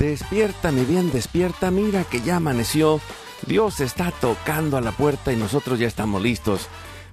Despierta, mi bien, despierta, mira que ya amaneció. Dios está tocando a la puerta y nosotros ya estamos listos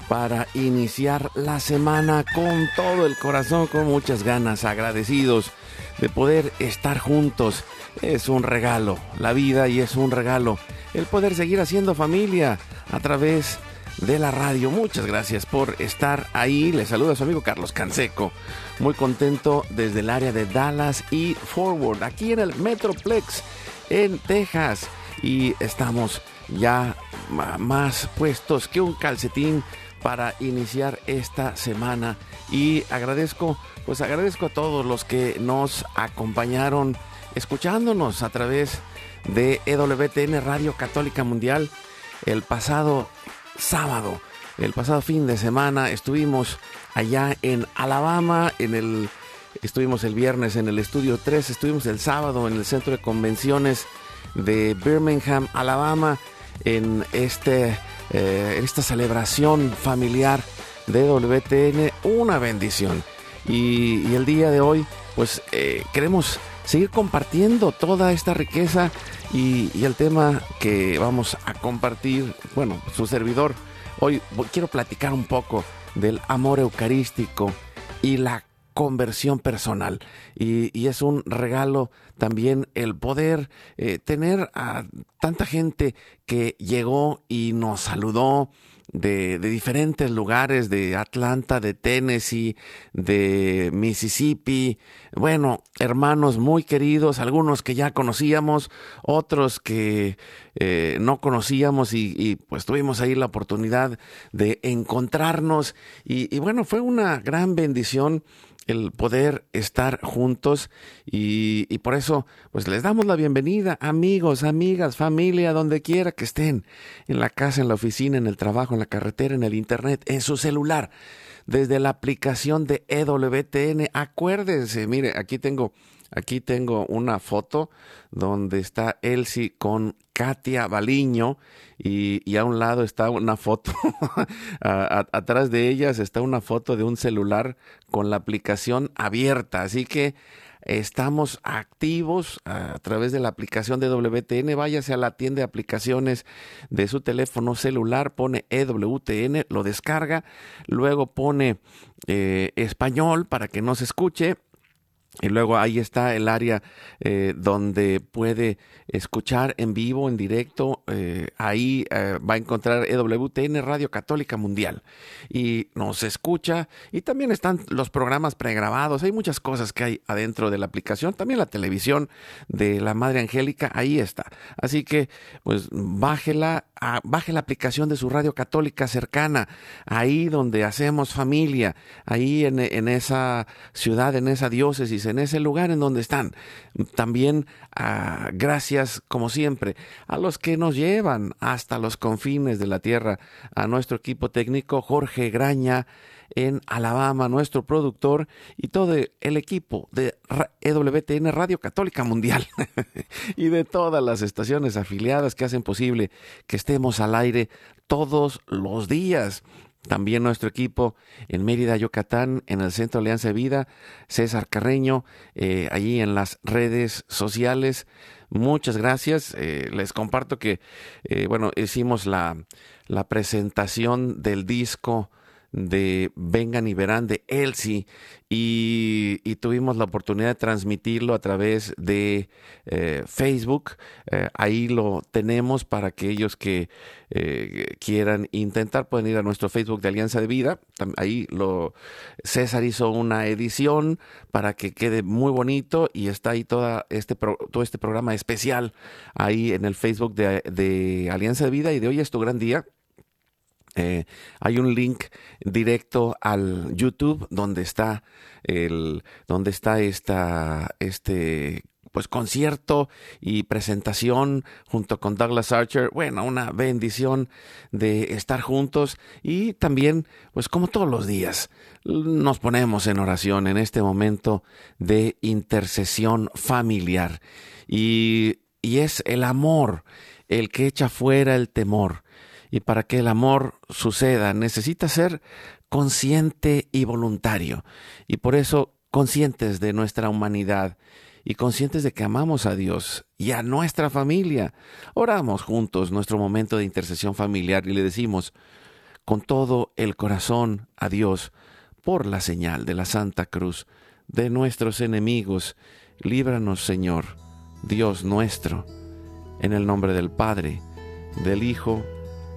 para iniciar la semana con todo el corazón, con muchas ganas, agradecidos de poder estar juntos. Es un regalo, la vida y es un regalo el poder seguir haciendo familia a través de la radio. Muchas gracias por estar ahí. Les saluda su amigo Carlos Canseco. Muy contento desde el área de Dallas y Forward, aquí en el Metroplex en Texas. Y estamos ya más puestos que un calcetín para iniciar esta semana. Y agradezco, pues agradezco a todos los que nos acompañaron escuchándonos a través de EWTN Radio Católica Mundial el pasado sábado. El pasado fin de semana estuvimos allá en Alabama, en el estuvimos el viernes en el estudio 3, estuvimos el sábado en el centro de convenciones de Birmingham, Alabama, en este eh, esta celebración familiar de WTN, una bendición. Y, el día de hoy, pues eh, queremos seguir compartiendo toda esta riqueza y, el tema que vamos a compartir, bueno, su servidor, hoy quiero platicar un poco del amor eucarístico y la conversión personal. Y, es un regalo también el poder eh, tener a tanta gente que llegó y nos saludó, de, diferentes lugares, de Atlanta, de Tennessee, de Mississippi. Bueno, hermanos muy queridos, algunos que ya conocíamos, otros que eh, no conocíamos y, pues tuvimos ahí la oportunidad de encontrarnos. y bueno, fue una gran bendición el poder estar juntos y, por eso pues les damos la bienvenida amigos, amigas, familia, donde quiera que estén, en la casa, en la oficina, en el trabajo, en la carretera, en el internet, en su celular, desde la aplicación de EWTN. Acuérdense, mire, aquí tengo Aquí tengo una foto donde está Elsie con Katia Baliño y, a un lado está una foto, atrás de ellas está una foto de un celular con la aplicación abierta. Así que estamos activos a través de la aplicación de WTN. Váyase a la tienda de aplicaciones de su teléfono celular, pone EWTN, lo descarga, luego pone eh, español para que no se escuche y luego ahí está el área eh, donde puede escuchar en vivo, en directo. Eh, ahí eh, va a encontrar EWTN Radio Católica Mundial. Y nos escucha. Y también están los programas pregrabados. Hay muchas cosas que hay adentro de la aplicación. También la televisión de la Madre Angélica. Ahí está. Así que, pues, bájela, baje la aplicación de su radio católica cercana. Ahí donde hacemos familia. Ahí en, en esa ciudad, en esa diócesis en ese lugar en donde están. También ah, gracias, como siempre, a los que nos llevan hasta los confines de la tierra, a nuestro equipo técnico Jorge Graña en Alabama, nuestro productor y todo el equipo de EWTN Radio Católica Mundial y de todas las estaciones afiliadas que hacen posible que estemos al aire todos los días. También nuestro equipo en Mérida, Yucatán, en el Centro Alianza de Vida, César Carreño, eh, allí en las redes sociales. Muchas gracias. Eh, les comparto que, eh, bueno, hicimos la, la, presentación del disco de Vengan y Verán de Elsie y, tuvimos la oportunidad de transmitirlo a través de eh, Facebook. Eh, ahí lo tenemos para aquellos que eh, quieran intentar, pueden ir a nuestro Facebook de Alianza de Vida. Ahí lo César hizo una edición para que quede muy bonito y está ahí toda este todo este programa especial ahí en el Facebook de, de Alianza de Vida y de hoy es tu gran día eh, hay un link directo al YouTube donde está el, donde está esta, este pues concierto y presentación junto con Douglas Archer. Bueno, una bendición de estar juntos y también, pues como todos los días, nos ponemos en oración en este momento de intercesión familiar. Y, y es el amor el que echa fuera el temor y para que el amor suceda necesita ser consciente y voluntario. Y por eso conscientes de nuestra humanidad y conscientes de que amamos a Dios y a nuestra familia. Oramos juntos nuestro momento de intercesión familiar y le decimos con todo el corazón a Dios por la señal de la Santa Cruz de nuestros enemigos. Líbranos, Señor, Dios nuestro, en el nombre del Padre, del Hijo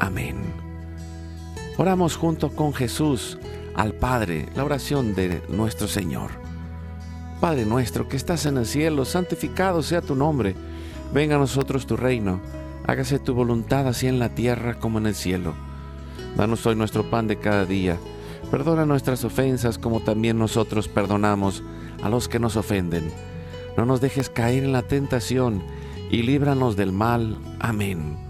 Amén. Oramos junto con Jesús al Padre, la oración de nuestro Señor. Padre nuestro que estás en el cielo, santificado sea tu nombre. Venga a nosotros tu reino. Hágase tu voluntad así en la tierra como en el cielo. Danos hoy nuestro pan de cada día. Perdona nuestras ofensas como también nosotros perdonamos a los que nos ofenden. No nos dejes caer en la tentación y líbranos del mal. Amén.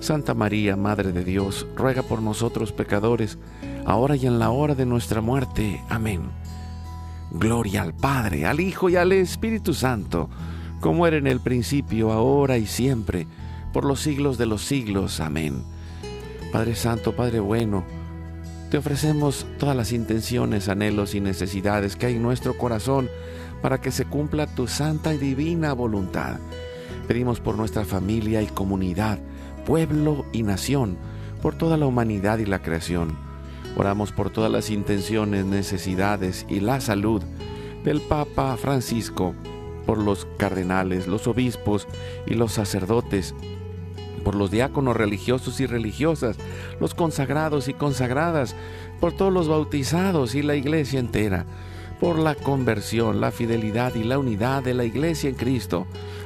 Santa María, Madre de Dios, ruega por nosotros pecadores, ahora y en la hora de nuestra muerte. Amén. Gloria al Padre, al Hijo y al Espíritu Santo, como era en el principio, ahora y siempre, por los siglos de los siglos. Amén. Padre Santo, Padre bueno, te ofrecemos todas las intenciones, anhelos y necesidades que hay en nuestro corazón para que se cumpla tu santa y divina voluntad. Pedimos por nuestra familia y comunidad, pueblo y nación, por toda la humanidad y la creación. Oramos por todas las intenciones, necesidades y la salud del Papa Francisco, por los cardenales, los obispos y los sacerdotes, por los diáconos religiosos y religiosas, los consagrados y consagradas, por todos los bautizados y la iglesia entera, por la conversión, la fidelidad y la unidad de la iglesia en Cristo,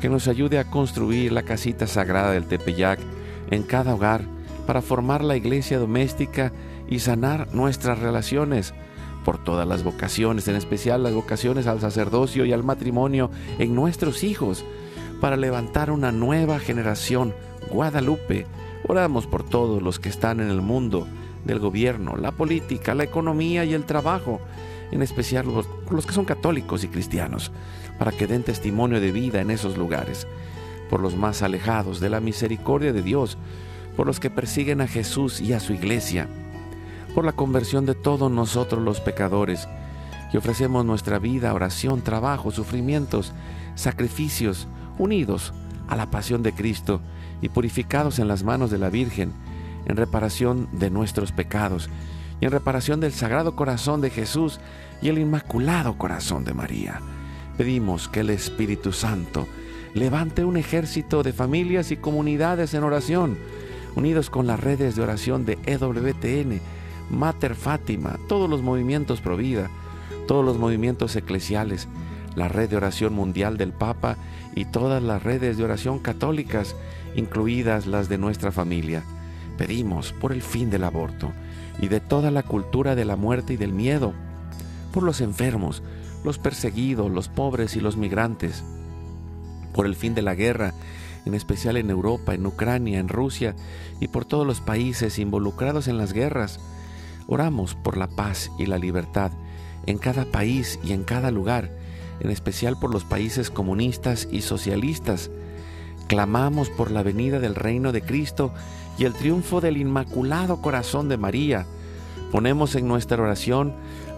que nos ayude a construir la casita sagrada del Tepeyac en cada hogar para formar la iglesia doméstica y sanar nuestras relaciones, por todas las vocaciones, en especial las vocaciones al sacerdocio y al matrimonio en nuestros hijos, para levantar una nueva generación Guadalupe. Oramos por todos los que están en el mundo del gobierno, la política, la economía y el trabajo, en especial por los que son católicos y cristianos, para que den testimonio de vida en esos lugares, por los más alejados de la misericordia de Dios, por los que persiguen a Jesús y a su iglesia, por la conversión de todos nosotros los pecadores, y ofrecemos nuestra vida, oración, trabajo, sufrimientos, sacrificios, unidos a la pasión de Cristo y purificados en las manos de la Virgen, en reparación de nuestros pecados y en reparación del Sagrado Corazón de Jesús y el Inmaculado Corazón de María. Pedimos que el Espíritu Santo levante un ejército de familias y comunidades en oración, unidos con las redes de oración de EWTN, Mater Fátima, todos los movimientos Provida, todos los movimientos eclesiales, la red de oración mundial del Papa y todas las redes de oración católicas, incluidas las de nuestra familia. Pedimos por el fin del aborto y de toda la cultura de la muerte y del miedo, por los enfermos, los perseguidos, los pobres y los migrantes, por el fin de la guerra, en especial en Europa, en Ucrania, en Rusia y por todos los países involucrados en las guerras. Oramos por la paz y la libertad en cada país y en cada lugar, en especial por los países comunistas y socialistas. Clamamos por la venida del reino de Cristo y el triunfo del Inmaculado Corazón de María. Ponemos en nuestra oración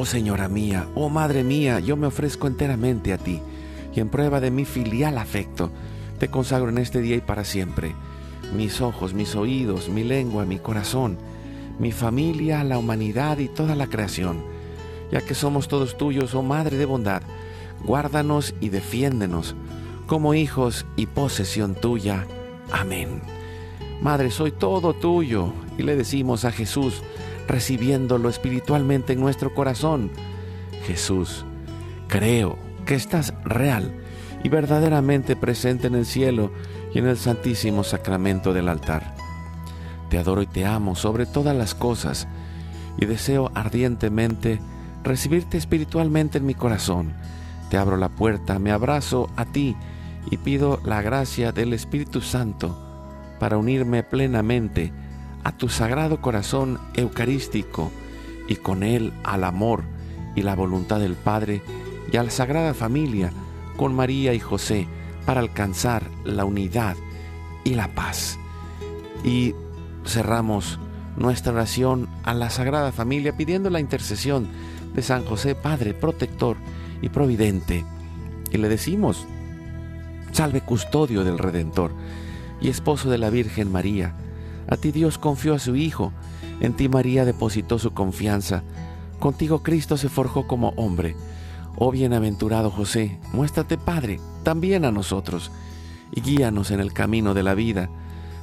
Oh Señora mía, oh Madre mía, yo me ofrezco enteramente a ti, y en prueba de mi filial afecto, te consagro en este día y para siempre, mis ojos, mis oídos, mi lengua, mi corazón, mi familia, la humanidad y toda la creación, ya que somos todos tuyos, oh Madre de bondad, guárdanos y defiéndenos como hijos y posesión tuya. Amén. Madre, soy todo tuyo y le decimos a Jesús, recibiéndolo espiritualmente en nuestro corazón, Jesús, creo que estás real y verdaderamente presente en el cielo y en el santísimo sacramento del altar. Te adoro y te amo sobre todas las cosas y deseo ardientemente recibirte espiritualmente en mi corazón. Te abro la puerta, me abrazo a ti y pido la gracia del Espíritu Santo para unirme plenamente a tu sagrado corazón eucarístico y con él al amor y la voluntad del Padre y a la Sagrada Familia con María y José para alcanzar la unidad y la paz. Y cerramos nuestra oración a la Sagrada Familia pidiendo la intercesión de San José, Padre protector y providente. Y le decimos, Salve custodio del Redentor y esposo de la Virgen María. A ti Dios confió a su Hijo, en ti María depositó su confianza, contigo Cristo se forjó como hombre. Oh bienaventurado José, muéstrate Padre también a nosotros, y guíanos en el camino de la vida.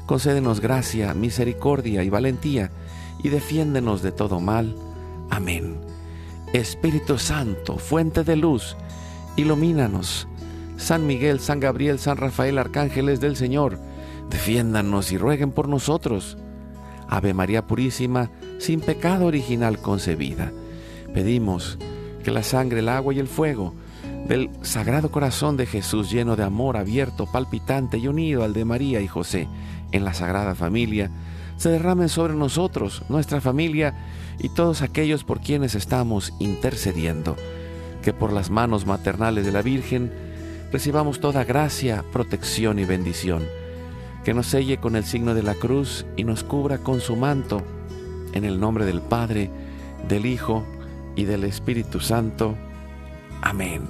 Concédenos gracia, misericordia y valentía, y defiéndenos de todo mal. Amén. Espíritu Santo, fuente de luz, ilumínanos San Miguel, San Gabriel, San Rafael, arcángeles del Señor, defiéndanos y rueguen por nosotros. Ave María Purísima, sin pecado original concebida, pedimos que la sangre, el agua y el fuego del Sagrado Corazón de Jesús, lleno de amor, abierto, palpitante y unido al de María y José en la Sagrada Familia, se derramen sobre nosotros, nuestra familia y todos aquellos por quienes estamos intercediendo, que por las manos maternales de la Virgen, recibamos toda gracia, protección y bendición, que nos selle con el signo de la cruz y nos cubra con su manto, en el nombre del Padre, del Hijo y del Espíritu Santo. Amén.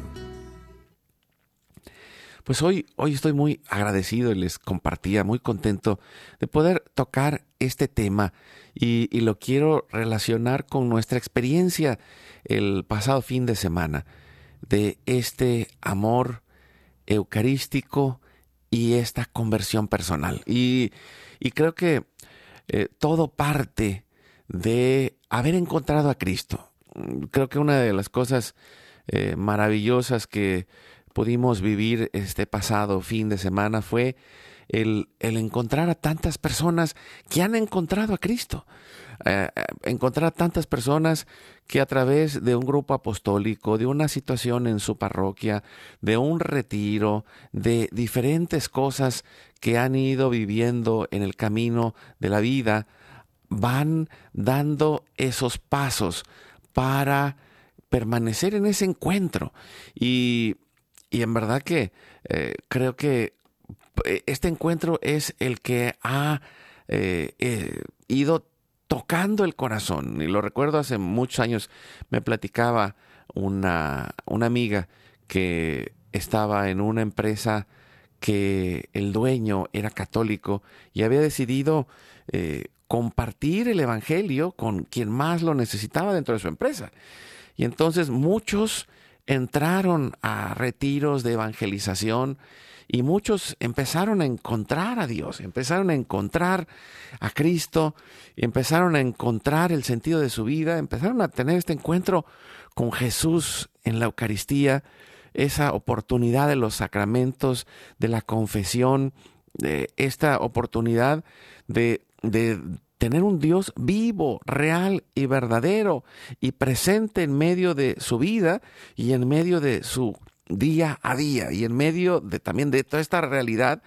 Pues hoy, hoy estoy muy agradecido y les compartía, muy contento de poder tocar este tema y, y lo quiero relacionar con nuestra experiencia el pasado fin de semana de este amor eucarístico y esta conversión personal. Y, y creo que eh, todo parte de haber encontrado a Cristo. Creo que una de las cosas eh, maravillosas que pudimos vivir este pasado fin de semana fue el, el, encontrar a tantas personas que han encontrado a Cristo. Eh, encontrar a tantas personas que a través de un grupo apostólico, de una situación en su parroquia, de un retiro, de diferentes cosas que han ido viviendo en el camino de la vida, van dando esos pasos para permanecer en ese encuentro. Y, y en verdad que eh, creo que eh, este encuentro es el que ha eh, ido tocando el corazón. Y lo recuerdo hace muchos años, me platicaba una, una amiga que estaba en una empresa que el dueño era católico y había decidido eh, compartir el Evangelio con quien más lo necesitaba dentro de su empresa. Y entonces muchos entraron a retiros de evangelización y muchos empezaron a encontrar a Dios, empezaron a encontrar a Cristo, empezaron a encontrar el sentido de su vida, empezaron a tener este encuentro con Jesús en la Eucaristía, esa oportunidad de los sacramentos, de la confesión, de esta oportunidad de, de tener un Dios vivo, real y verdadero y presente en medio de su vida y en medio de su día a día y en medio de también de toda esta realidad,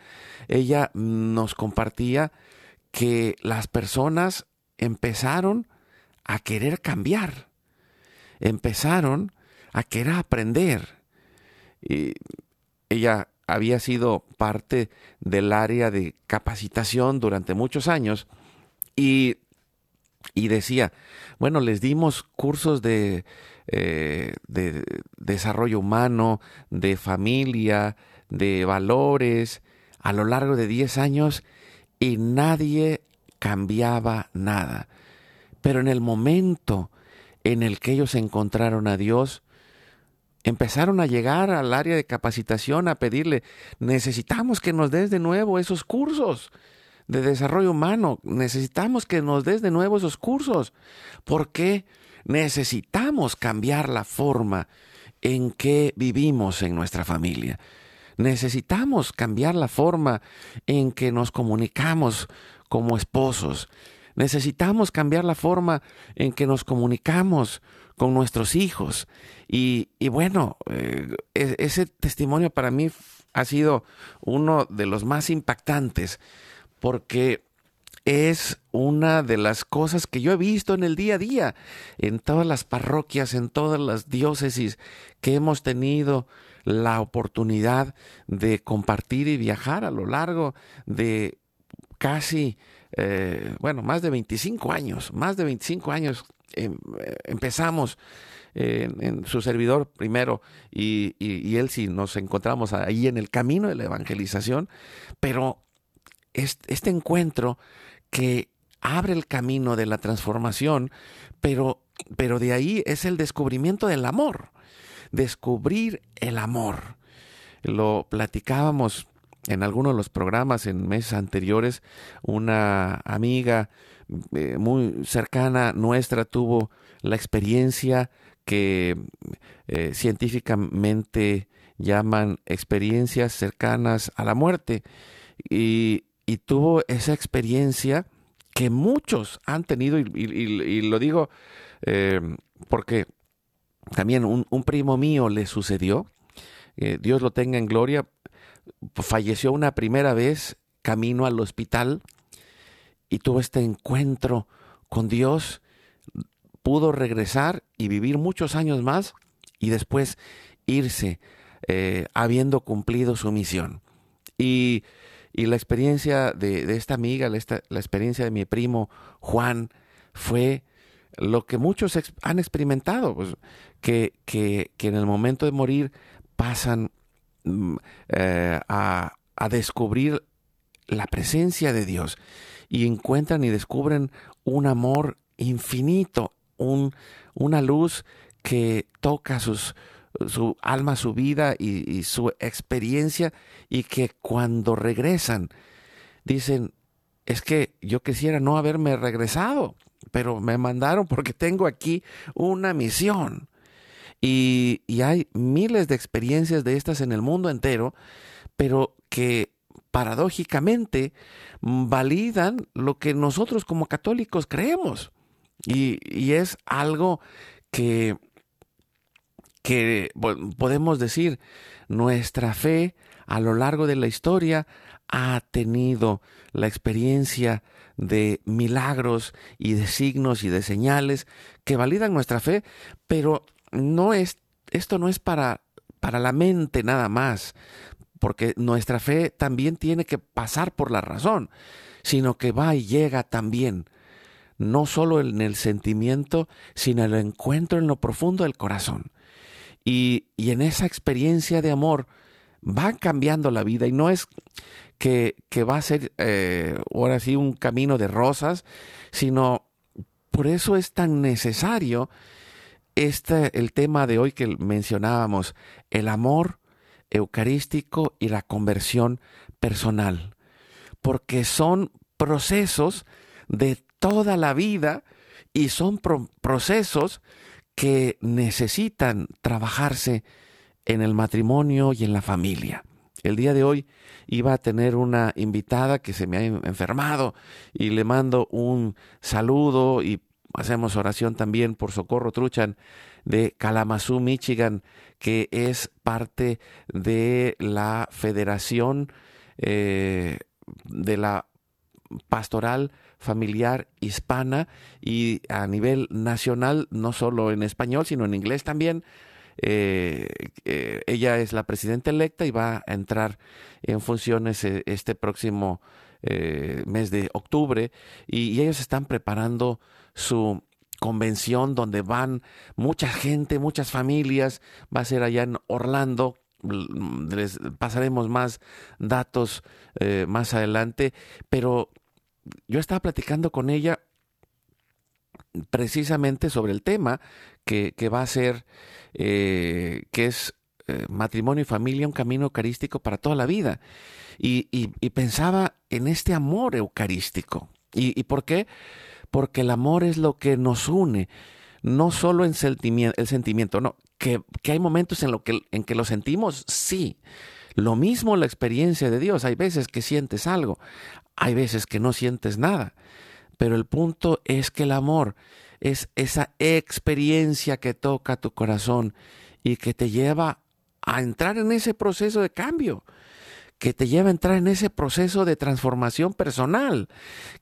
ella nos compartía que las personas empezaron a querer cambiar, empezaron a querer aprender. Y ella había sido parte del área de capacitación durante muchos años y, y decía, bueno, les dimos cursos de eh, de desarrollo humano, de familia, de valores, a lo largo de 10 años y nadie cambiaba nada. Pero en el momento en el que ellos encontraron a Dios, empezaron a llegar al área de capacitación a pedirle, necesitamos que nos des de nuevo esos cursos de desarrollo humano, necesitamos que nos des de nuevo esos cursos. ¿Por qué? Necesitamos cambiar la forma en que vivimos en nuestra familia. Necesitamos cambiar la forma en que nos comunicamos como esposos. Necesitamos cambiar la forma en que nos comunicamos con nuestros hijos. Y, bueno, eh, e-, ese testimonio para mí ha sido uno de los más impactantes porque es una de las cosas que yo he visto en el día a día, en todas las parroquias, en todas las diócesis que hemos tenido la oportunidad de compartir y viajar a lo largo de casi, eh, bueno, más de 25 años, más de 25 años em, eh, empezamos en, su servidor primero y, y, él sí nos encontramos ahí en el camino de la evangelización, pero este encuentro que abre el camino de la transformación, pero, pero de ahí es el descubrimiento del amor, descubrir el amor. Lo platicábamos en algunos de los programas en meses anteriores, una amiga eh, muy cercana nuestra tuvo la experiencia que eh, científicamente llaman experiencias cercanas a la muerte. Y y tuvo esa experiencia que muchos han tenido, y, lo digo eh, porque también un, primo mío le sucedió, eh, Dios lo tenga en gloria, falleció una primera vez camino al hospital y tuvo este encuentro con Dios, pudo regresar y vivir muchos años más y después irse eh, habiendo cumplido su misión. Y y la experiencia de, esta amiga, la, la, experiencia de mi primo Juan, fue lo que muchos han experimentado, pues, que, que, que, en el momento de morir pasan mm, eh, a, a descubrir la presencia de Dios. Y encuentran y descubren un amor infinito, un, una luz que toca sus, su alma, su vida y, su experiencia y que cuando regresan dicen, es que yo quisiera no haberme regresado, pero me mandaron porque tengo aquí una misión. Y, y hay miles de experiencias de estas en el mundo entero, pero que paradójicamente validan lo que nosotros como católicos creemos. Y, y es algo que, que podemos decir, nuestra fe a lo largo de la historia ha tenido la experiencia de milagros y de signos y de señales que validan nuestra fe, pero no es esto no es para para la mente nada más, porque nuestra fe también tiene que pasar por la razón, sino que va y llega también, no solo en el sentimiento, sino en el encuentro en lo profundo del corazón. Y, y en esa experiencia de amor va cambiando la vida y no es que, que va a ser eh, ahora sí un camino de rosas, sino por eso es tan necesario este, el tema de hoy que mencionábamos, el amor eucarístico y la conversión personal, porque son procesos de toda la vida y son pro procesos que necesitan trabajarse en el matrimonio y en la familia. El día de hoy iba a tener una invitada que se me ha enfermado y le mando un saludo y hacemos oración también por Socorro Truchan de Kalamazoo, Michigan, que es parte de la Federación eh, de la Pastoral Familiar Hispana y a nivel nacional, no solo en español, sino en inglés también. Eh, eh, ella es la presidenta electa y va a entrar en funciones eh, este próximo mes de octubre. Y, ellos están preparando su convención donde van mucha gente, muchas familias, va a ser allá en Orlando, les pasaremos más datos más adelante, pero yo estaba platicando con ella precisamente sobre el tema que, que va a ser, eh, que es eh, matrimonio y familia, un camino eucarístico para toda la vida. Y, y, pensaba en este amor eucarístico. ¿Y, ¿Y por qué? porque el amor es lo que nos une, no solo en el sentimiento, no, que, que hay momentos en, lo que, en que lo sentimos, sí. Lo mismo la experiencia de Dios, hay veces que sientes algo, hay veces que no sientes nada, pero el punto es que el amor es esa experiencia que toca tu corazón y que te lleva a entrar en ese proceso de cambio que te lleva a entrar en ese proceso de transformación personal,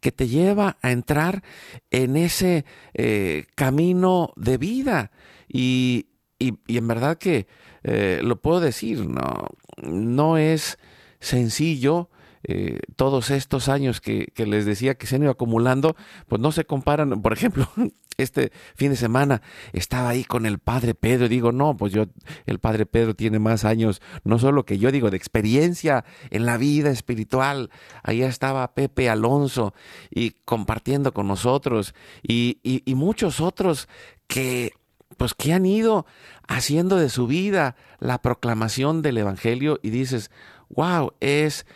que te lleva a entrar en ese eh, camino de vida. Y, y, en verdad que eh, lo puedo decir, no, no es sencillo. Eh, todos estos años que, les decía que se han ido acumulando, pues no se comparan, por ejemplo, este fin de semana estaba ahí con el padre Pedro y digo, no, pues yo, el padre Pedro tiene más años, no solo que yo digo, de experiencia en la vida espiritual. Ahí estaba Pepe Alonso y compartiendo con nosotros y, y, y muchos otros que pues que han ido haciendo de su vida la proclamación del Evangelio y dices, wow, es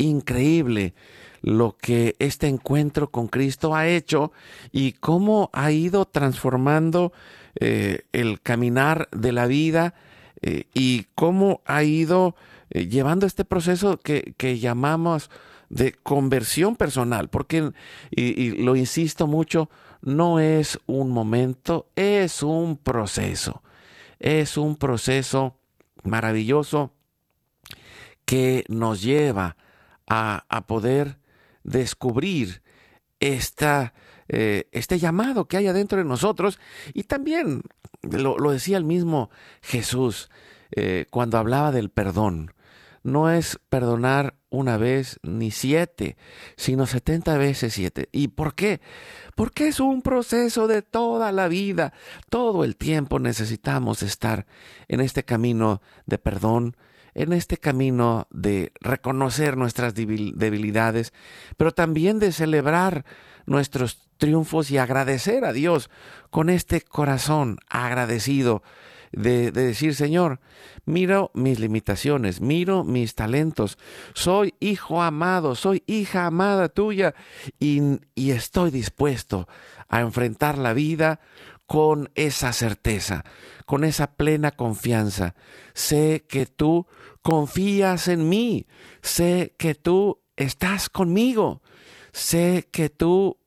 increíble lo que este encuentro con Cristo ha hecho y cómo ha ido transformando eh, el caminar de la vida eh, y cómo ha ido eh, llevando este proceso que, que, llamamos de conversión personal, porque, y, y lo insisto mucho, no es un momento, es un proceso, es un proceso maravilloso que nos lleva a, a poder descubrir esta, eh, este llamado que hay adentro de nosotros. Y también lo, lo decía el mismo Jesús eh, cuando hablaba del perdón. No es perdonar una vez ni siete, sino setenta veces siete. ¿Y por qué? Porque es un proceso de toda la vida. Todo el tiempo necesitamos estar en este camino de perdón, en este camino de reconocer nuestras debilidades, pero también de celebrar nuestros triunfos y agradecer a Dios con este corazón agradecido de, decir, Señor, miro mis limitaciones, miro mis talentos, soy hijo amado, soy hija amada tuya y, y estoy dispuesto a enfrentar la vida con esa certeza, con esa plena confianza. Sé que tú confías en mí, sé que tú estás conmigo, sé que tú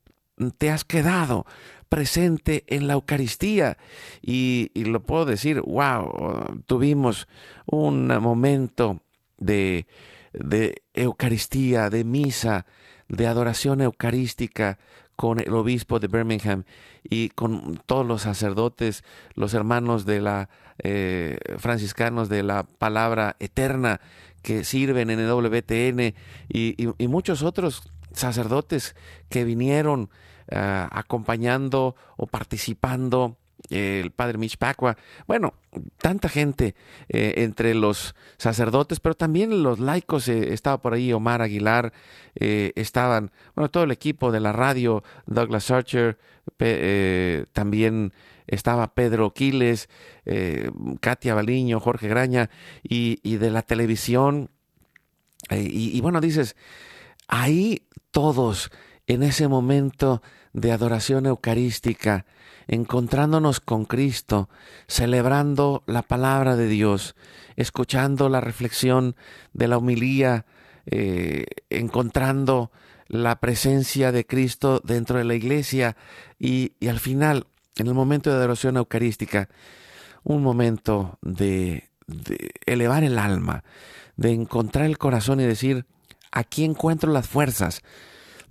te has quedado presente en la Eucaristía. Y, lo puedo decir, wow, tuvimos un momento de, de Eucaristía, de misa, de adoración eucarística con el obispo de Birmingham y con todos los sacerdotes, los hermanos de la eh, franciscanos de la palabra eterna que sirven en el WTN y, muchos otros sacerdotes que vinieron ah, acompañando o participando el padre Mitch Pacua, bueno, tanta gente eh, entre los sacerdotes, pero también los laicos, eh, estaba por ahí Omar Aguilar, eh, estaban, bueno, todo el equipo de la radio, Douglas Archer, también estaba Pedro Quiles, Katia Baliño, Jorge Graña, y, y de la televisión, y, y bueno, dices, ahí todos en ese momento de adoración eucarística, encontrándonos con Cristo, celebrando la palabra de Dios, escuchando la reflexión de la humilía, eh, encontrando la presencia de Cristo dentro de la iglesia y, al final, en el momento de adoración eucarística, un momento de elevar el alma, de encontrar el corazón y decir, aquí encuentro las fuerzas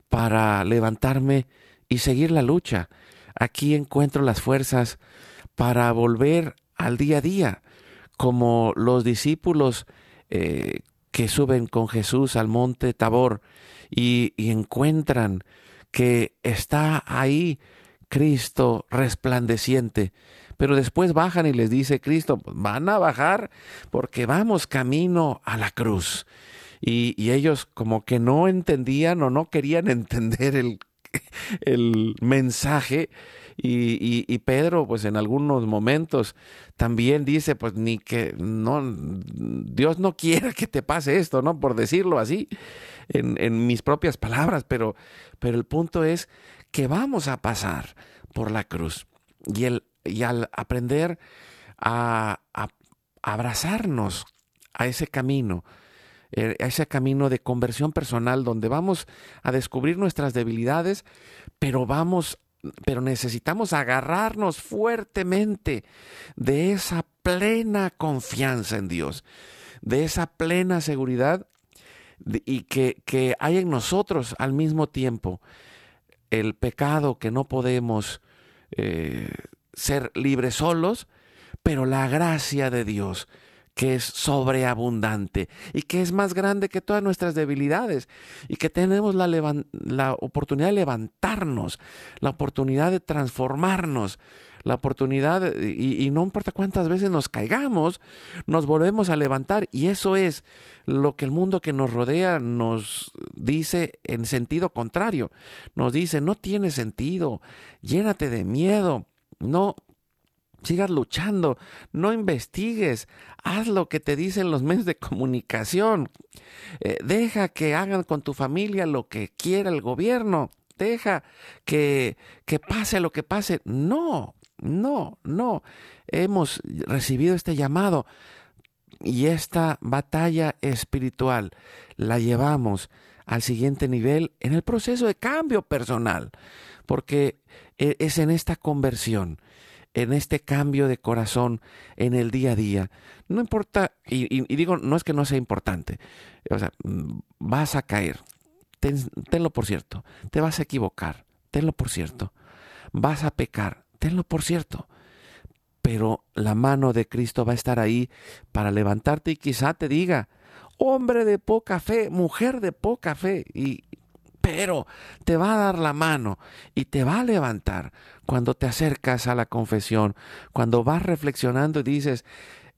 para levantarme y seguir la lucha. Aquí encuentro las fuerzas para volver al día a día, como los discípulos eh, que suben con Jesús al monte Tabor y, encuentran que está ahí Cristo resplandeciente. Pero después bajan y les dice Cristo, van a bajar porque vamos camino a la cruz. Y, y, ellos como que no entendían o no querían entender el el mensaje. Y, y, Pedro, pues en algunos momentos también dice, pues ni que no, Dios no quiera que te pase esto, ¿no? Por decirlo así, en, en mis propias palabras, pero, pero el punto es que vamos a pasar por la cruz. Y, el, y al aprender a, a abrazarnos a ese camino, eh, ese camino de conversión personal donde vamos a descubrir nuestras debilidades, pero vamos pero necesitamos agarrarnos fuertemente de esa plena confianza en Dios, de esa plena seguridad y que, que hay en nosotros al mismo tiempo el pecado que no podemos eh, ser libres solos, pero la gracia de Dios que es sobreabundante y que es más grande que todas nuestras debilidades y que tenemos la, la, oportunidad de levantarnos, la oportunidad de transformarnos, la oportunidad, y, y, no importa cuántas veces nos caigamos, nos volvemos a levantar y eso es lo que el mundo que nos rodea nos dice en sentido contrario. Nos dice, no tiene sentido, llénate de miedo, no sigas luchando, no investigues, haz lo que te dicen los medios de comunicación, eh, deja que hagan con tu familia lo que quiera el gobierno, deja que, que pase lo que pase. No, no, no. Hemos recibido este llamado y esta batalla espiritual la llevamos al siguiente nivel en el proceso de cambio personal, porque eh, es en esta conversión en este cambio de corazón en el día a día. No importa, y, digo, no es que no sea importante, o sea, mm, vas a caer, tenlo por cierto, te vas a equivocar, tenlo por cierto, vas a pecar, tenlo por cierto, pero la mano de Cristo va a estar ahí para levantarte y quizá te diga, hombre de poca fe, mujer de poca fe, y pero te va a dar la mano y te va a levantar cuando te acercas a la confesión, cuando vas reflexionando y dices,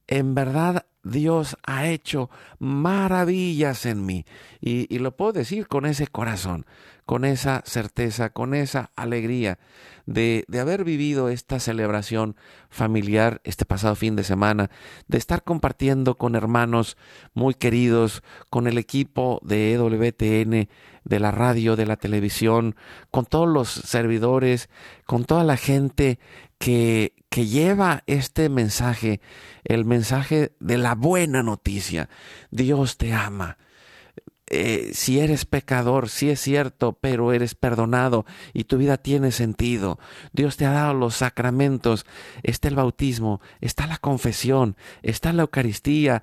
en verdad Dios ha hecho maravillas en mí. Y, lo puedo decir con ese corazón, con esa certeza, con esa alegría de, haber vivido esta celebración familiar este pasado fin de semana, de estar compartiendo con hermanos muy queridos, con el equipo de EWTN, de la radio, de la televisión, con todos los servidores, con toda la gente que lleva este mensaje, el mensaje de la buena noticia. Dios te ama. Eh, si eres pecador, sí es cierto, pero eres perdonado y tu vida tiene sentido. Dios te ha dado los sacramentos, está el bautismo, está la confesión, está la Eucaristía,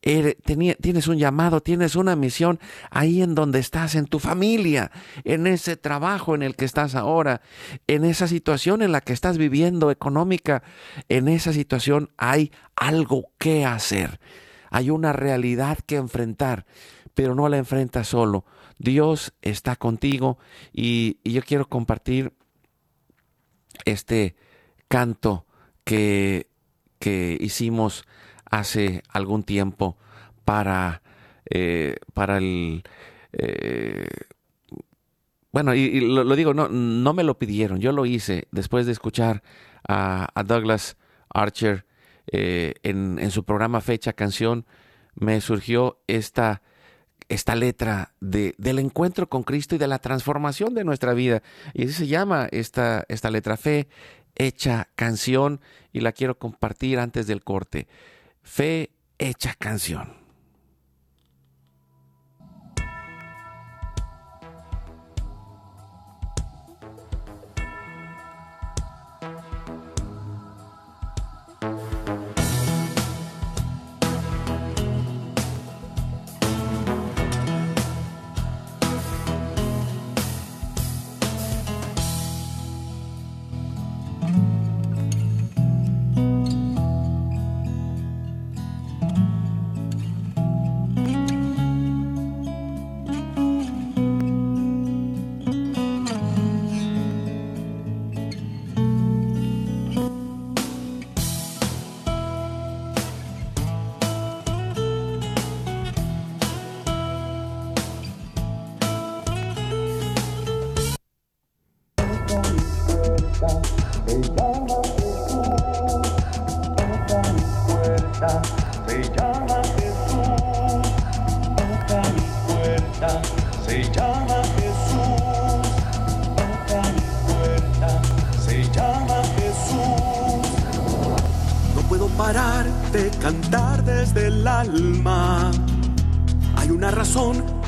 tienes un llamado, tienes una misión ahí en donde estás, en tu familia, en ese trabajo en el que estás ahora, en esa situación en la que estás viviendo económica, en esa situación hay algo que hacer, hay una realidad que enfrentar, pero no la enfrentas solo. Dios está contigo y, yo quiero compartir este canto que, que hicimos hace algún tiempo para, eh, para el... Eh, bueno, y, lo, digo, no, no me lo pidieron, yo lo hice después de escuchar a, Douglas Archer eh, en, en, su programa Fecha Canción, me surgió esta, esta letra de, del encuentro con Cristo y de la transformación de nuestra vida. Y así se llama esta, esta letra, Fe hecha canción, y la quiero compartir antes del corte. Fe hecha canción.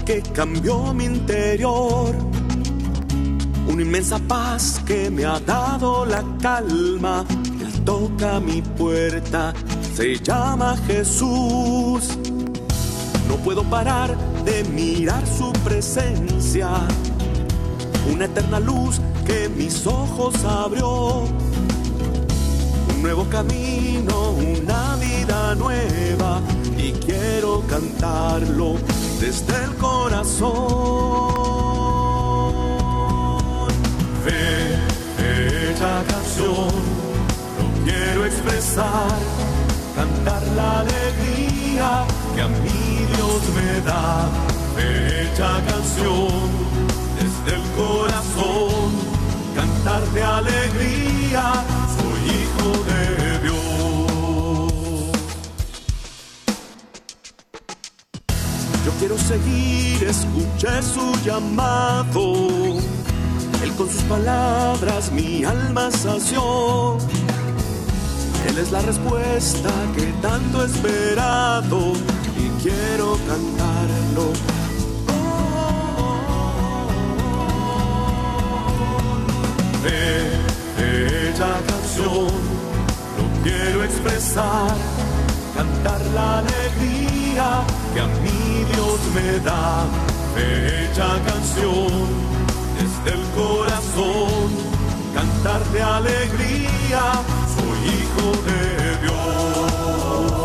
Que cambió mi interior. Una inmensa paz que me ha dado la calma. Él toca mi puerta, se llama Jesús. No puedo parar de mirar su presencia. Una eterna luz que mis ojos abrió. Un nuevo camino, una vida nueva y quiero cantarlo desde el corazón. Esta canción, lo quiero expresar, cantar la alegría que a mí Dios me da. Fecha canción, desde el corazón, cantar de alegría, soy hijo de quiero seguir, escuché su llamado. Él con sus palabras mi alma sació. Él es la respuesta que tanto he esperado y quiero cantarlo. bella canción, lo quiero expresar, cantar la alegría que a mí Dios me da. Bella canción desde el corazón, cantar de alegría, soy hijo de Dios.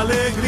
Alegría.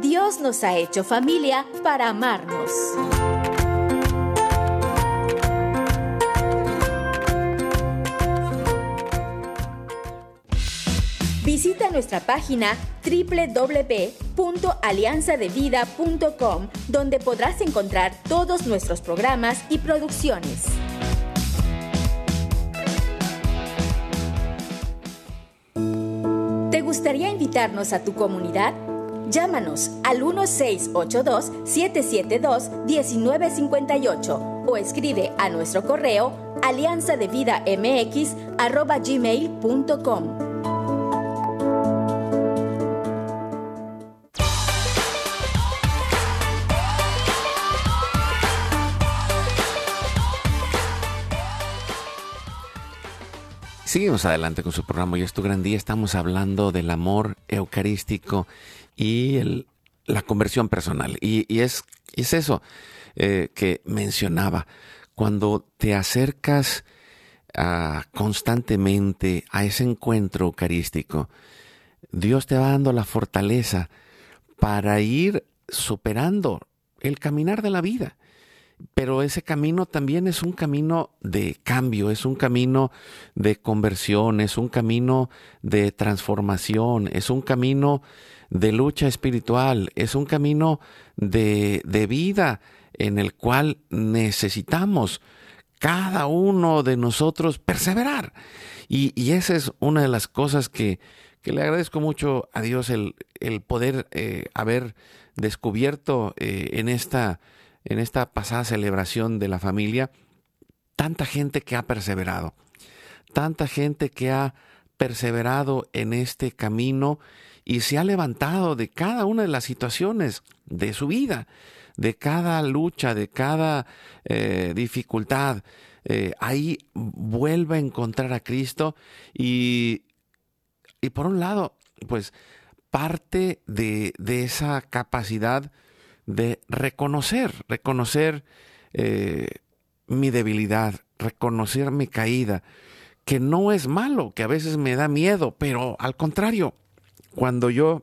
Dios nos ha hecho familia para amarnos. Visita nuestra página www.alianzadevida.com donde podrás encontrar todos nuestros programas y producciones. ¿Te gustaría invitarnos a tu comunidad? Llámanos al 1682-772-1958 o escribe a nuestro correo alianzadevidamx.gmail.com. Seguimos adelante con su programa. Hoy es tu gran día. Estamos hablando del amor eucarístico y el- la conversión personal. Y, es, es eso eh, que mencionaba. Cuando te acercas ah, constantemente a ese encuentro eucarístico, Dios te va dando la fortaleza para ir superando el caminar de la vida. Pero ese camino también es un camino de cambio, es un camino de conversión, es un camino de transformación, es un camino de lucha espiritual, es un camino de, de vida en el cual necesitamos cada uno de nosotros perseverar. Y, y esa es una de las cosas que, que le agradezco mucho a Dios el, el poder eh, haber descubierto eh, en esta en esta pasada celebración de la familia, tanta gente que ha perseverado, tanta gente que ha perseverado en este camino y se ha levantado de cada una de las situaciones de su vida, de cada lucha, de cada eh, dificultad. Eh, ahí vuelve a encontrar a Cristo y, y por un lado, pues parte de, de esa capacidad de reconocer, reconocer eh, mi debilidad, reconocer mi caída, que no es malo, que a veces me da miedo, pero al contrario, cuando yo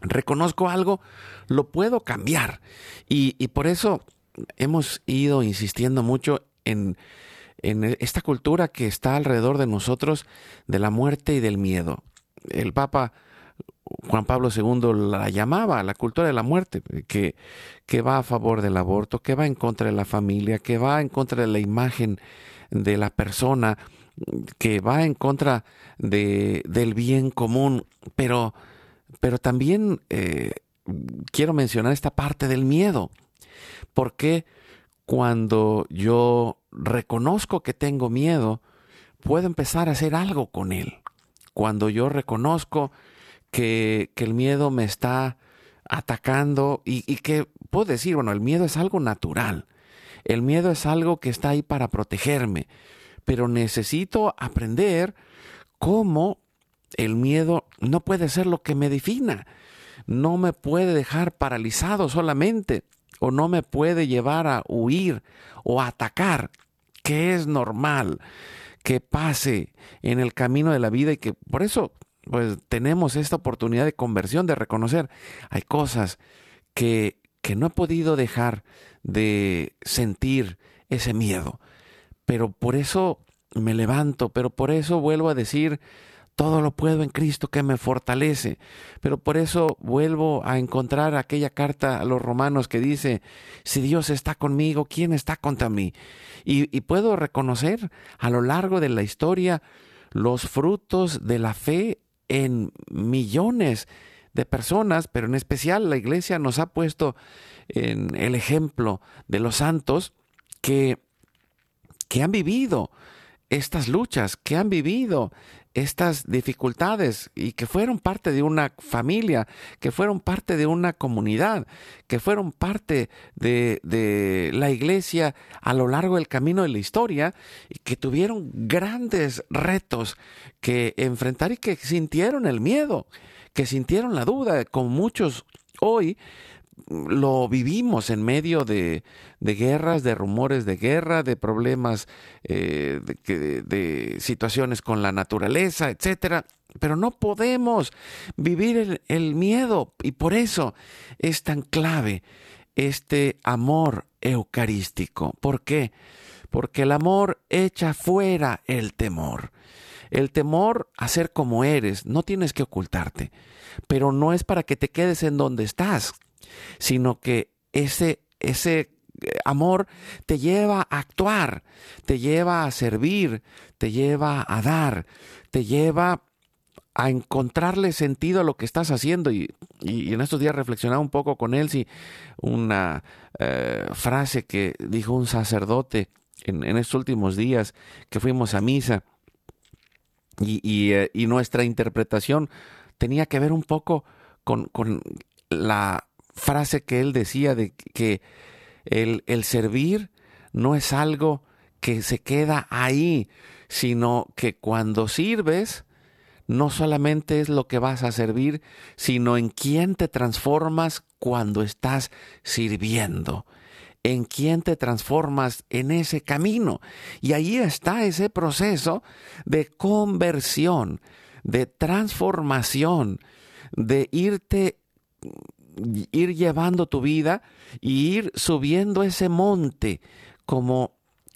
reconozco algo, lo puedo cambiar. Y, por eso hemos ido insistiendo mucho en, en esta cultura que está alrededor de nosotros de la muerte y del miedo. El Papa Juan Pablo II la llamaba la cultura de la muerte, que, que va a favor del aborto, que va en contra de la familia, que va en contra de la imagen de la persona, que va en contra de, del bien común, pero, pero también eh, quiero mencionar esta parte del miedo, porque cuando yo reconozco que tengo miedo, puedo empezar a hacer algo con él. Cuando yo reconozco que, el miedo me está atacando y, que puedo decir, bueno, el miedo es algo natural. El miedo es algo que está ahí para protegerme, pero necesito aprender cómo el miedo no puede ser lo que me defina. No me puede dejar paralizado solamente o no me puede llevar a huir o a atacar, que es normal que pase en el camino de la vida y que por eso pues tenemos esta oportunidad de conversión, de reconocer, hay cosas que, que no he podido dejar de sentir ese miedo, pero por eso me levanto, pero por eso vuelvo a decir, todo lo puedo en Cristo que me fortalece. Pero por eso vuelvo a encontrar aquella carta a los romanos que dice, si Dios está conmigo, ¿quién está contra mí? Y, y, puedo reconocer a lo largo de la historia los frutos de la fe en millones de personas, pero en especial la iglesia nos ha puesto en el ejemplo de los santos que, que han vivido estas luchas, que han vivido estas dificultades y que fueron parte de una familia, que fueron parte de una comunidad, que fueron parte de, de, la iglesia a lo largo del camino de la historia y que tuvieron grandes retos que enfrentar y que sintieron el miedo, que sintieron la duda, como muchos hoy lo vivimos en medio de, guerras, de rumores de guerra, de problemas, eh, de, situaciones con la naturaleza, etcétera. Pero no podemos vivir el, el miedo y por eso es tan clave este amor eucarístico. ¿Por qué? Porque el amor echa fuera el temor. El temor a ser como eres, no tienes que ocultarte, pero no es para que te quedes en donde estás sino que ese, ese eh, amor te lleva a actuar, te lleva a servir, te lleva a dar, te lleva a encontrarle sentido a lo que estás haciendo. Y, en estos días reflexionaba un poco con él, si una eh, frase que dijo un sacerdote en, estos últimos días que fuimos a misa y, eh, y, nuestra interpretación tenía que ver un poco con, con la frase que él decía de que el, el servir no es algo que se queda ahí, sino que cuando sirves, no solamente es lo que vas a servir, sino en quién te transformas cuando estás sirviendo, en quién te transformas en ese camino. Y ahí está ese proceso de conversión, de transformación, de irte ir llevando tu vida y ir subiendo ese monte como,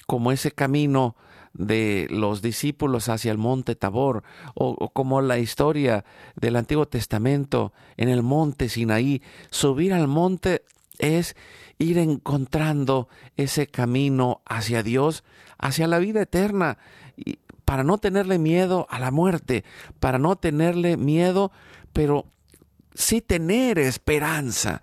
como ese camino de los discípulos hacia el monte Tabor, o, como la historia del Antiguo Testamento en el monte Sinaí. Subir al monte es ir encontrando ese camino hacia Dios, hacia la vida eterna, y para no tenerle miedo a la muerte, para no tenerle miedo, pero sí tener esperanza,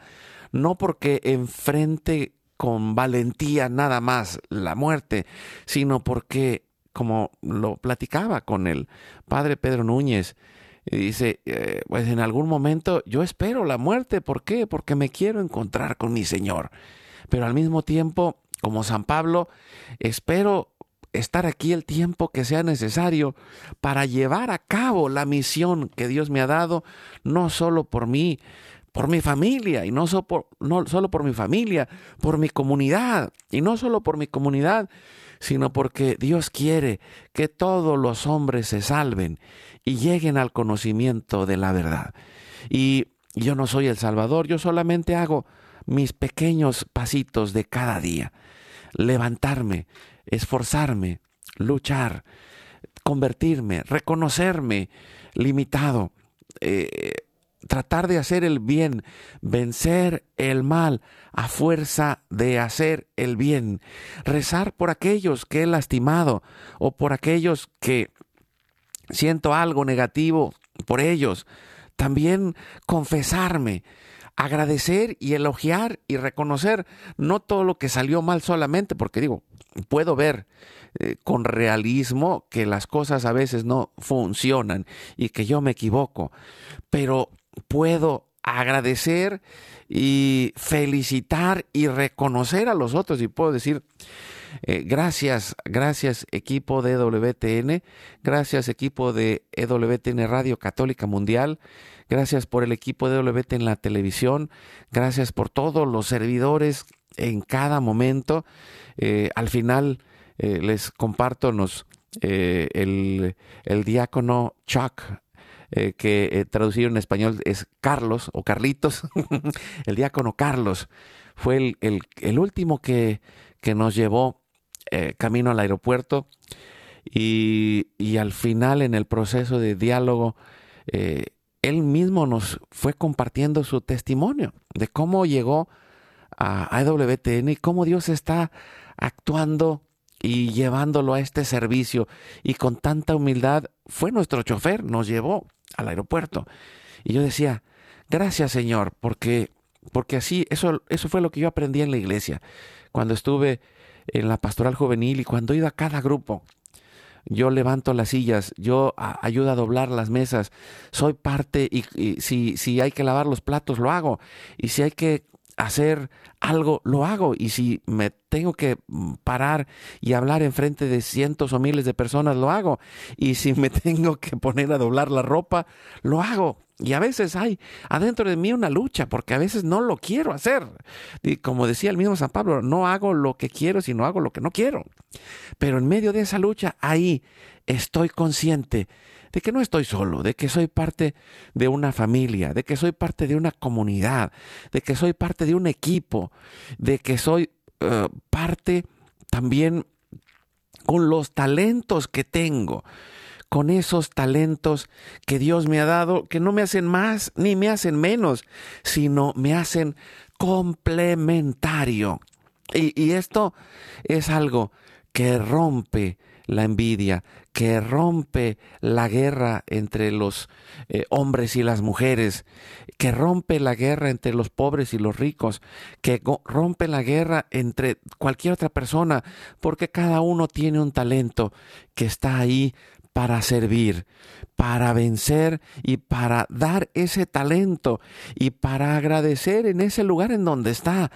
no porque enfrente con valentía nada más la muerte, sino porque, como lo platicaba con el padre Pedro Núñez, dice, eh, pues en algún momento yo espero la muerte, ¿por qué? Porque me quiero encontrar con mi Señor. Pero al mismo tiempo, como San Pablo, espero estar aquí el tiempo que sea necesario para llevar a cabo la misión que Dios me ha dado, no solo por mí, por mi familia, y no, por, solo por mi familia, por mi comunidad, y no solo por mi comunidad, sino porque Dios quiere que todos los hombres se salven y lleguen al conocimiento de la verdad. Y yo no soy el Salvador, yo solamente hago mis pequeños pasitos de cada día. Levantarme, esforzarme, luchar, convertirme, reconocerme limitado, eh, tratar de hacer el bien, vencer el mal a fuerza de hacer el bien, rezar por aquellos que he lastimado o por aquellos que siento algo negativo por ellos, también confesarme, agradecer y elogiar y reconocer no todo lo que salió mal solamente, porque digo, puedo ver eh, con realismo que las cosas a veces no funcionan y que yo me equivoco, pero puedo agradecer y felicitar y reconocer a los otros y puedo decir, eh, gracias, gracias equipo de EWTN, gracias equipo de EWTN Radio Católica Mundial, gracias por el equipo de EWTN en la televisión, gracias por todos los servidores en cada momento. Eh, al final eh, les comparto nos, el, el diácono Chuck que traducido en español es Carlos o Carlitos, el diácono Carlos, fue el, el, el último que, que, nos llevó eh, camino al aeropuerto y, al final en el proceso de diálogo, eh, él mismo nos fue compartiendo su testimonio de cómo llegó a AWTN y cómo Dios está actuando y llevándolo a este servicio y con tanta humildad fue nuestro chofer, nos llevó al aeropuerto. Y yo decía, gracias Señor, porque, porque así, eso, eso fue lo que yo aprendí en la iglesia. Cuando estuve en la pastoral juvenil y cuando he ido a cada grupo, yo levanto las sillas, yo ayudo a doblar las mesas, soy parte y, si, si hay que lavar los platos, lo hago. Y si hay que hacer algo, lo hago. Y si me tengo que mm, parar y hablar en frente de cientos o miles de personas, lo hago. Y si me tengo que poner a doblar la ropa, lo hago. Y a veces hay adentro de mí una lucha, porque a veces no lo quiero hacer. Y como decía el mismo San Pablo, no hago lo que quiero, sino hago lo que no quiero. Pero en medio de esa lucha, ahí estoy consciente de que no estoy solo, de que soy parte de una familia, de que soy parte de una comunidad, de que soy parte de un equipo, de que soy eh, parte también con los talentos que tengo, con esos talentos que Dios me ha dado, que no me hacen más ni me hacen menos, sino me hacen complementario. Y, y esto es algo que rompe la envidia, que rompe la guerra entre los eh, hombres y las mujeres, que rompe la guerra entre los pobres y los ricos, que rompe la guerra entre cualquier otra persona, porque cada uno tiene un talento que está ahí para servir, para vencer y para dar ese talento y para agradecer en ese lugar en donde está,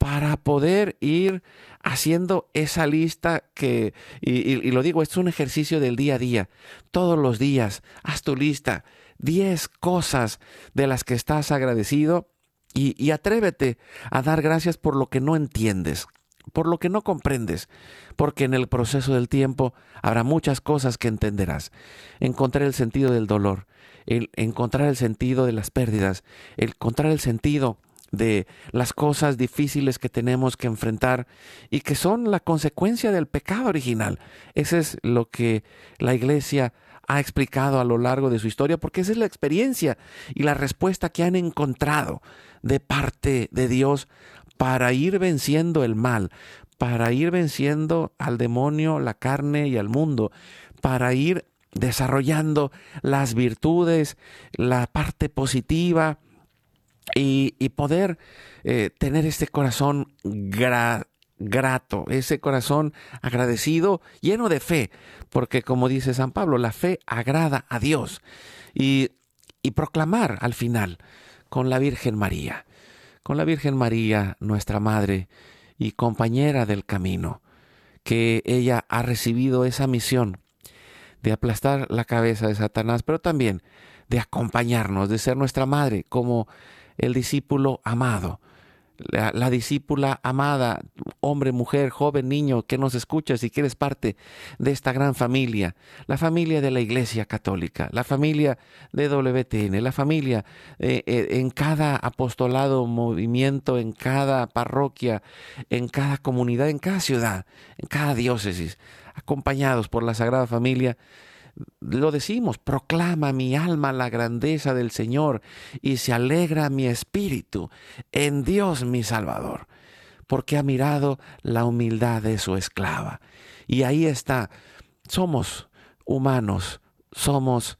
para poder ir haciendo esa lista que, y, lo digo, es un ejercicio del día a día. Todos los días, haz tu lista, 10 cosas de las que estás agradecido y, y atrévete a dar gracias por lo que no entiendes por lo que no comprendes, porque en el proceso del tiempo habrá muchas cosas que entenderás. Encontrar el sentido del dolor, el encontrar el sentido de las pérdidas, encontrar el sentido de las cosas difíciles que tenemos que enfrentar y que son la consecuencia del pecado original. Ese es lo que la iglesia ha explicado a lo largo de su historia, porque esa es la experiencia y la respuesta que han encontrado de parte de Dios para ir venciendo el mal, para ir venciendo al demonio, la carne y al mundo, para ir desarrollando las virtudes, la parte positiva, y, poder eh, tener este corazón grato, ese corazón agradecido, lleno de fe, porque como dice San Pablo, la fe agrada a Dios. Y, y proclamar al final con la Virgen María, con la Virgen María, nuestra Madre y compañera del camino, que ella ha recibido esa misión de aplastar la cabeza de Satanás, pero también de acompañarnos, de ser nuestra madre, como el discípulo amado. La, discípula amada, hombre, mujer, joven, niño, que nos escuchas y que eres parte de esta gran familia, la familia de la Iglesia Católica, la familia de WTN, la familia eh, eh, en cada apostolado, movimiento, en cada parroquia, en cada comunidad, en cada ciudad, en cada diócesis, acompañados por la Sagrada Familia lo decimos, proclama mi alma la grandeza del Señor y se alegra mi espíritu en Dios mi Salvador, porque ha mirado la humildad de su esclava. Y ahí está, somos humanos, somos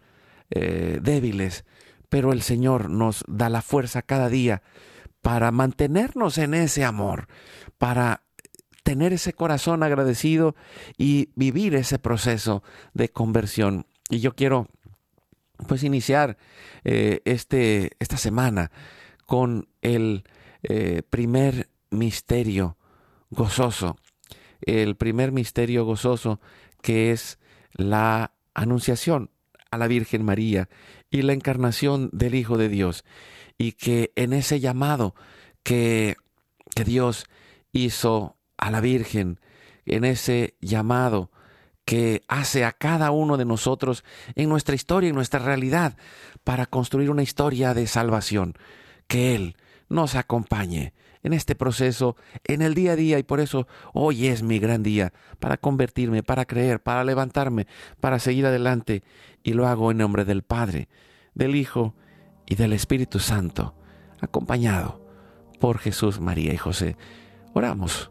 eh, débiles, pero el Señor nos da la fuerza cada día para mantenernos en ese amor, para tener ese corazón agradecido y vivir ese proceso de conversión. Y yo quiero pues iniciar eh, este, esta semana con el eh, primer misterio gozoso, el primer misterio gozoso que es la anunciación a la Virgen María y la encarnación del Hijo de Dios y que en ese llamado que, que Dios hizo a la Virgen en ese llamado que hace a cada uno de nosotros en nuestra historia, en nuestra realidad, para construir una historia de salvación. Que Él nos acompañe en este proceso, en el día a día, y por eso hoy es mi gran día para convertirme, para creer, para levantarme, para seguir adelante, y lo hago en nombre del Padre, del Hijo y del Espíritu Santo, acompañado por Jesús, María y José. Oramos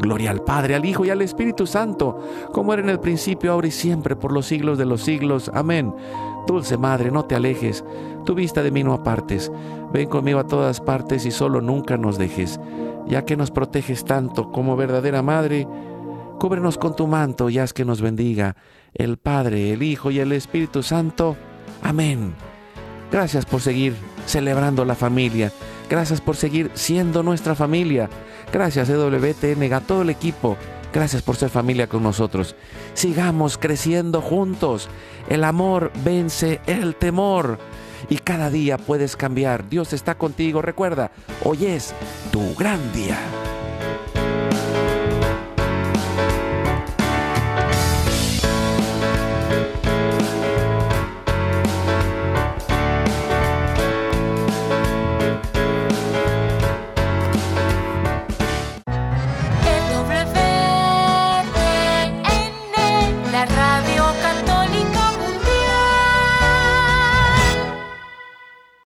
Gloria al Padre, al Hijo y al Espíritu Santo, como era en el principio, ahora y siempre, por los siglos de los siglos. Amén. Dulce Madre, no te alejes, tu vista de mí no apartes. Ven conmigo a todas partes y solo nunca nos dejes. Ya que nos proteges tanto como verdadera Madre, cúbrenos con tu manto y haz que nos bendiga el Padre, el Hijo y el Espíritu Santo. Amén. Gracias por seguir celebrando la familia Gracias por seguir siendo nuestra familia. Gracias EWTN, a todo el equipo. Gracias por ser familia con nosotros. Sigamos creciendo juntos. El amor vence el temor. Y cada día puedes cambiar. Dios está contigo. Recuerda, hoy es tu gran día.